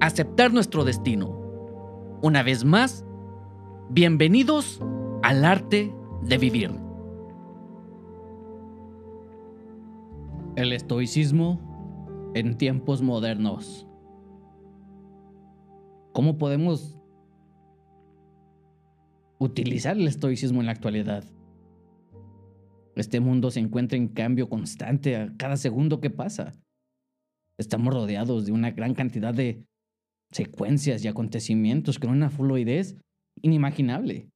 aceptar nuestro destino. Una vez más, bienvenidos al arte de vivir. El estoicismo en tiempos modernos. ¿Cómo podemos utilizar el estoicismo en la actualidad? Este mundo se encuentra en cambio constante a cada segundo que pasa. Estamos rodeados de una gran cantidad de secuencias y acontecimientos con una fluidez inimaginable.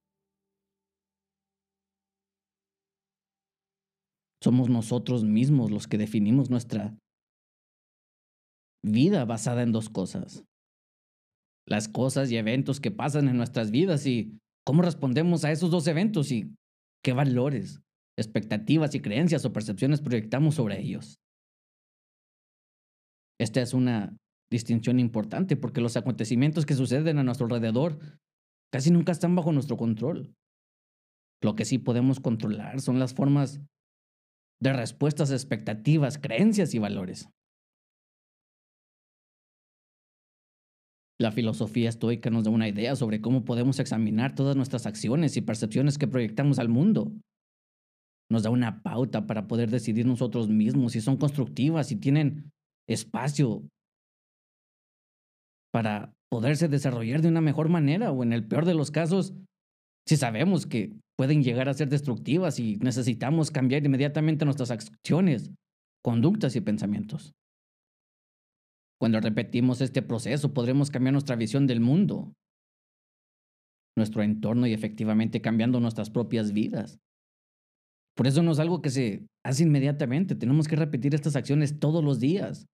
Somos nosotros mismos los que definimos nuestra vida basada en dos cosas. Las cosas y eventos que pasan en nuestras vidas y cómo respondemos a esos dos eventos y qué valores, expectativas y creencias o percepciones proyectamos sobre ellos. Esta es una distinción importante porque los acontecimientos que suceden a nuestro alrededor casi nunca están bajo nuestro control. Lo que sí podemos controlar son las formas de respuestas expectativas, creencias y valores. La filosofía estoica nos da una idea sobre cómo podemos examinar todas nuestras acciones y percepciones que proyectamos al mundo. Nos da una pauta para poder decidir nosotros mismos si son constructivas, si tienen espacio para poderse desarrollar de una mejor manera o en el peor de los casos, si sabemos que pueden llegar a ser destructivas y necesitamos cambiar inmediatamente nuestras acciones, conductas y pensamientos. Cuando repetimos este proceso podremos cambiar nuestra visión del mundo, nuestro entorno y efectivamente cambiando nuestras propias vidas. Por eso no es algo que se hace inmediatamente, tenemos que repetir estas acciones todos los días,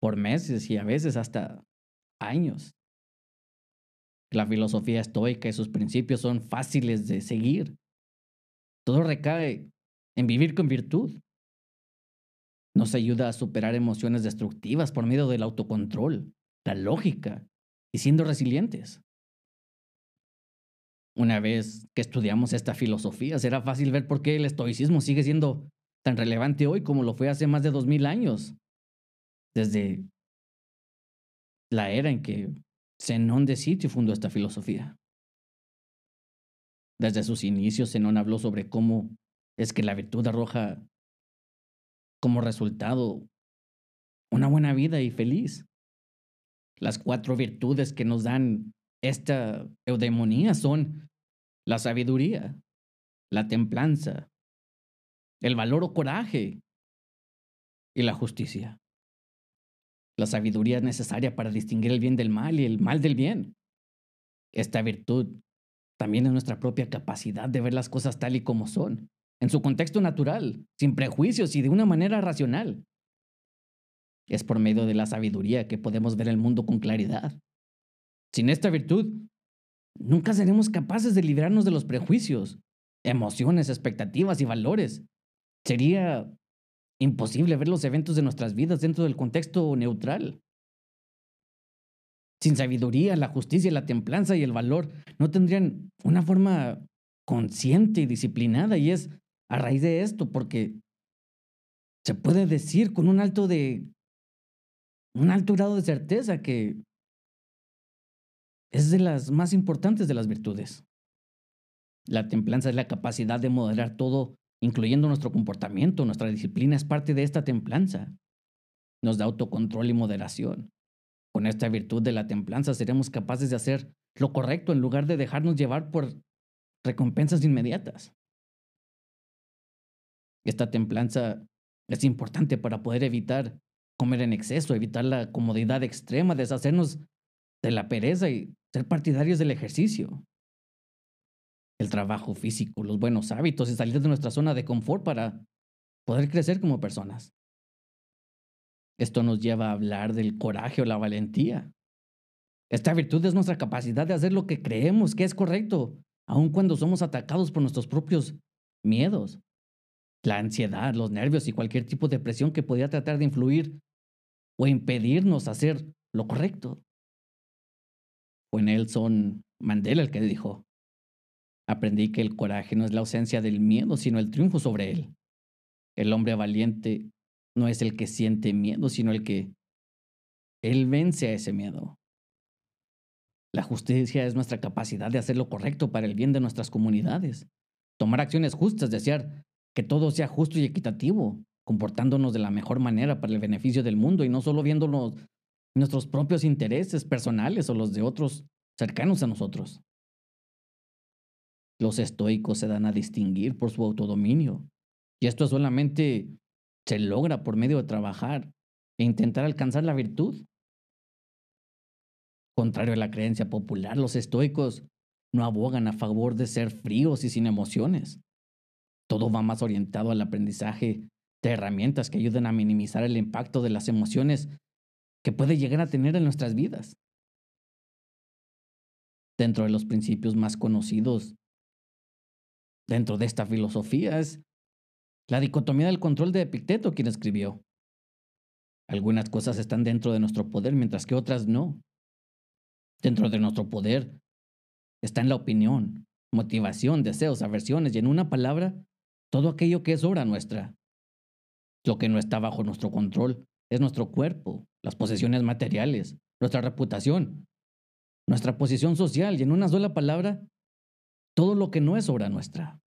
por meses y a veces hasta años. La filosofía estoica y sus principios son fáciles de seguir. Todo recae en vivir con virtud. Nos ayuda a superar emociones destructivas por medio del autocontrol, la lógica y siendo resilientes. Una vez que estudiamos esta filosofía, será fácil ver por qué el estoicismo sigue siendo tan relevante hoy como lo fue hace más de dos mil años. Desde la era en que Zenón de Sitio fundó esta filosofía. Desde sus inicios, Zenón habló sobre cómo es que la virtud arroja como resultado una buena vida y feliz. Las cuatro virtudes que nos dan esta eudemonía son la sabiduría, la templanza, el valor o coraje y la justicia. La sabiduría es necesaria para distinguir el bien del mal y el mal del bien. Esta virtud también es nuestra propia capacidad de ver las cosas tal y como son, en su contexto natural, sin prejuicios y de una manera racional. Es por medio de la sabiduría que podemos ver el mundo con claridad. Sin esta virtud, nunca seremos capaces de librarnos de los prejuicios, emociones, expectativas y valores. Sería imposible ver los eventos de nuestras vidas dentro del contexto neutral. Sin sabiduría, la justicia, la templanza y el valor no tendrían una forma consciente y disciplinada y es a raíz de esto porque se puede decir con un alto de un alto grado de certeza que es de las más importantes de las virtudes. La templanza es la capacidad de moderar todo incluyendo nuestro comportamiento, nuestra disciplina es parte de esta templanza. Nos da autocontrol y moderación. Con esta virtud de la templanza seremos capaces de hacer lo correcto en lugar de dejarnos llevar por recompensas inmediatas. Esta templanza es importante para poder evitar comer en exceso, evitar la comodidad extrema, deshacernos de la pereza y ser partidarios del ejercicio el trabajo físico, los buenos hábitos y salir de nuestra zona de confort para poder crecer como personas. Esto nos lleva a hablar del coraje o la valentía, Esta virtud es nuestra capacidad de hacer lo que creemos que es correcto, aun cuando somos atacados por nuestros propios miedos, la ansiedad, los nervios y cualquier tipo de presión que podía tratar de influir o impedirnos hacer lo correcto. Fue Nelson Mandela el que dijo, aprendí que el coraje no es la ausencia del miedo, sino el triunfo sobre él. El hombre valiente no es el que siente miedo, sino el que él vence a ese miedo. La justicia es nuestra capacidad de hacer lo correcto para el bien de nuestras comunidades, tomar acciones justas, desear que todo sea justo y equitativo, comportándonos de la mejor manera para el beneficio del mundo y no solo viendo nuestros propios intereses personales o los de otros cercanos a nosotros. Los estoicos se dan a distinguir por su autodominio, y esto solamente se logra por medio de trabajar e intentar alcanzar la virtud. Contrario a la creencia popular, los estoicos no abogan a favor de ser fríos y sin emociones. Todo va más orientado al aprendizaje de herramientas que ayuden a minimizar el impacto de las emociones que puede llegar a tener en nuestras vidas. Dentro de los principios más conocidos dentro de esta filosofía es la dicotomía del control de Epicteto, quien escribió. Algunas cosas están dentro de nuestro poder, mientras que otras no. Dentro de nuestro poder está en la opinión, motivación, deseos, aversiones y en una palabra, todo aquello que es obra nuestra. Lo que no está bajo nuestro control es nuestro cuerpo, las posesiones materiales, nuestra reputación, nuestra posición social y en una sola palabra, todo lo que no es obra nuestra.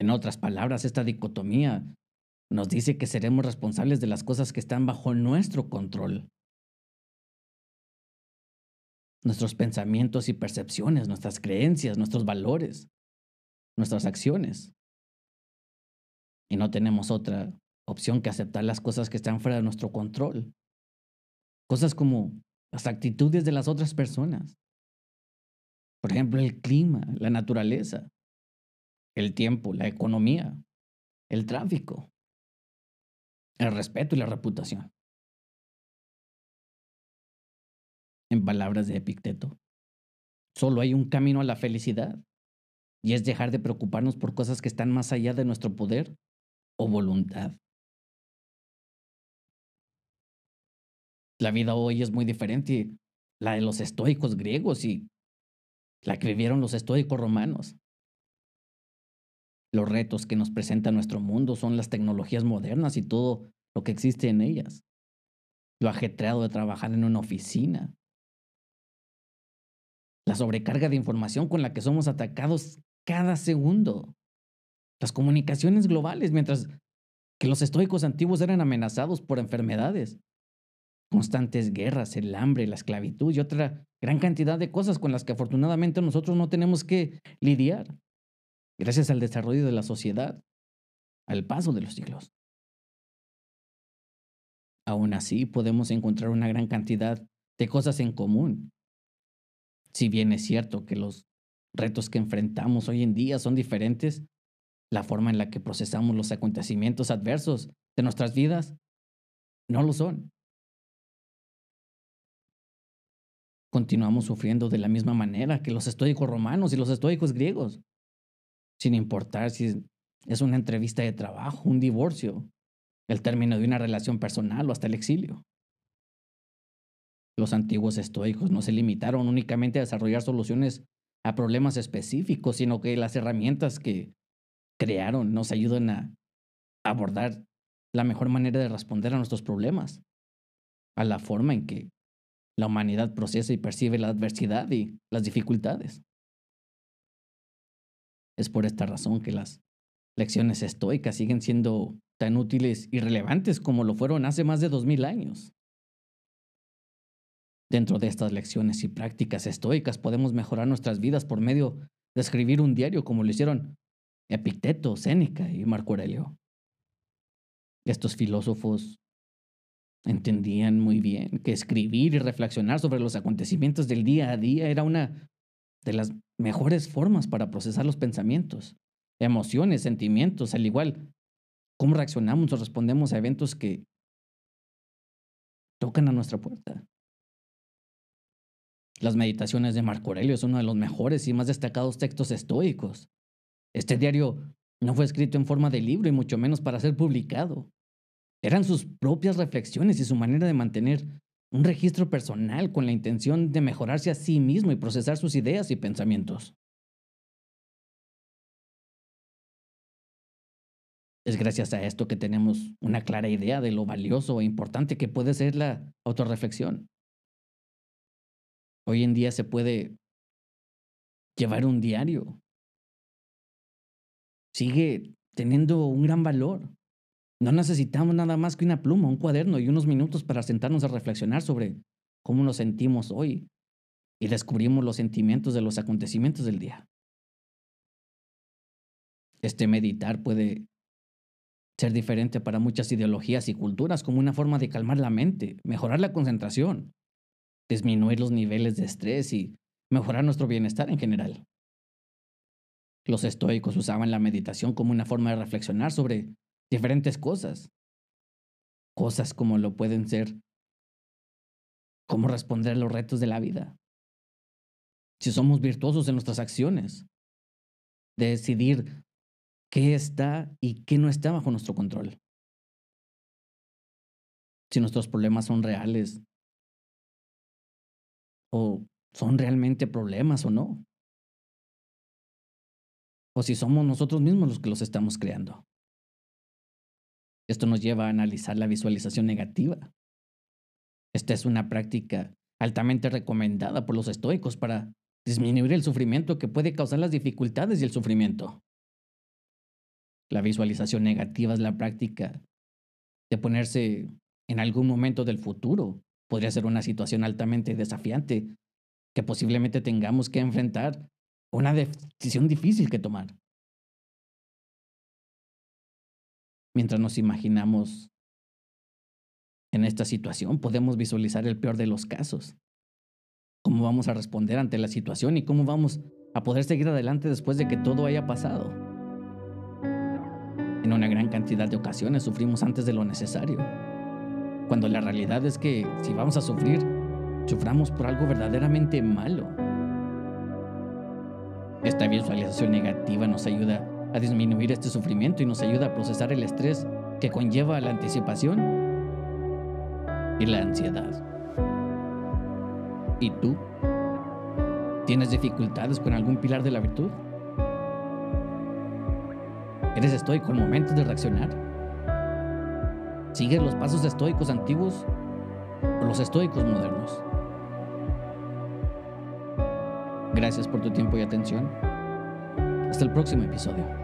En otras palabras, esta dicotomía nos dice que seremos responsables de las cosas que están bajo nuestro control. Nuestros pensamientos y percepciones, nuestras creencias, nuestros valores, nuestras acciones. Y no tenemos otra opción que aceptar las cosas que están fuera de nuestro control. Cosas como las actitudes de las otras personas, por ejemplo, el clima, la naturaleza, el tiempo, la economía, el tráfico, el respeto y la reputación. En palabras de Epicteto, solo hay un camino a la felicidad y es dejar de preocuparnos por cosas que están más allá de nuestro poder o voluntad. La vida hoy es muy diferente, la de los estoicos griegos y la que vivieron los estoicos romanos. Los retos que nos presenta nuestro mundo son las tecnologías modernas y todo lo que existe en ellas. Lo ajetreado de trabajar en una oficina. La sobrecarga de información con la que somos atacados cada segundo. Las comunicaciones globales, mientras que los estoicos antiguos eran amenazados por enfermedades constantes guerras, el hambre, la esclavitud y otra gran cantidad de cosas con las que afortunadamente nosotros no tenemos que lidiar, gracias al desarrollo de la sociedad, al paso de los siglos. Aún así, podemos encontrar una gran cantidad de cosas en común. Si bien es cierto que los retos que enfrentamos hoy en día son diferentes, la forma en la que procesamos los acontecimientos adversos de nuestras vidas no lo son. Continuamos sufriendo de la misma manera que los estoicos romanos y los estoicos griegos, sin importar si es una entrevista de trabajo, un divorcio, el término de una relación personal o hasta el exilio. Los antiguos estoicos no se limitaron únicamente a desarrollar soluciones a problemas específicos, sino que las herramientas que crearon nos ayudan a abordar la mejor manera de responder a nuestros problemas, a la forma en que la humanidad procesa y percibe la adversidad y las dificultades. Es por esta razón que las lecciones estoicas siguen siendo tan útiles y relevantes como lo fueron hace más de dos mil años. Dentro de estas lecciones y prácticas estoicas podemos mejorar nuestras vidas por medio de escribir un diario como lo hicieron Epicteto, Séneca y Marco Aurelio. Estos filósofos entendían muy bien que escribir y reflexionar sobre los acontecimientos del día a día era una de las mejores formas para procesar los pensamientos, emociones, sentimientos, al igual cómo reaccionamos o respondemos a eventos que tocan a nuestra puerta. Las meditaciones de Marco Aurelio es uno de los mejores y más destacados textos estoicos. Este diario no fue escrito en forma de libro y mucho menos para ser publicado. Eran sus propias reflexiones y su manera de mantener un registro personal con la intención de mejorarse a sí mismo y procesar sus ideas y pensamientos. Es gracias a esto que tenemos una clara idea de lo valioso e importante que puede ser la autorreflexión. Hoy en día se puede llevar un diario. Sigue teniendo un gran valor. No necesitamos nada más que una pluma, un cuaderno y unos minutos para sentarnos a reflexionar sobre cómo nos sentimos hoy y descubrimos los sentimientos de los acontecimientos del día. Este meditar puede ser diferente para muchas ideologías y culturas como una forma de calmar la mente, mejorar la concentración, disminuir los niveles de estrés y mejorar nuestro bienestar en general. Los estoicos usaban la meditación como una forma de reflexionar sobre diferentes cosas. Cosas como lo pueden ser cómo responder a los retos de la vida. Si somos virtuosos en nuestras acciones, de decidir qué está y qué no está bajo nuestro control. Si nuestros problemas son reales o son realmente problemas o no. O si somos nosotros mismos los que los estamos creando. Esto nos lleva a analizar la visualización negativa. Esta es una práctica altamente recomendada por los estoicos para disminuir el sufrimiento que puede causar las dificultades y el sufrimiento. La visualización negativa es la práctica de ponerse en algún momento del futuro. Podría ser una situación altamente desafiante que posiblemente tengamos que enfrentar, una decisión difícil que tomar. Mientras nos imaginamos en esta situación, podemos visualizar el peor de los casos. Cómo vamos a responder ante la situación y cómo vamos a poder seguir adelante después de que todo haya pasado. En una gran cantidad de ocasiones sufrimos antes de lo necesario, cuando la realidad es que si vamos a sufrir, suframos por algo verdaderamente malo. Esta visualización negativa nos ayuda a disminuir este sufrimiento y nos ayuda a procesar el estrés que conlleva la anticipación y la ansiedad. ¿Y tú? ¿Tienes dificultades con algún pilar de la virtud? ¿Eres estoico en momentos de reaccionar? ¿Sigues los pasos estoicos antiguos o los estoicos modernos? Gracias por tu tiempo y atención. Hasta el próximo episodio.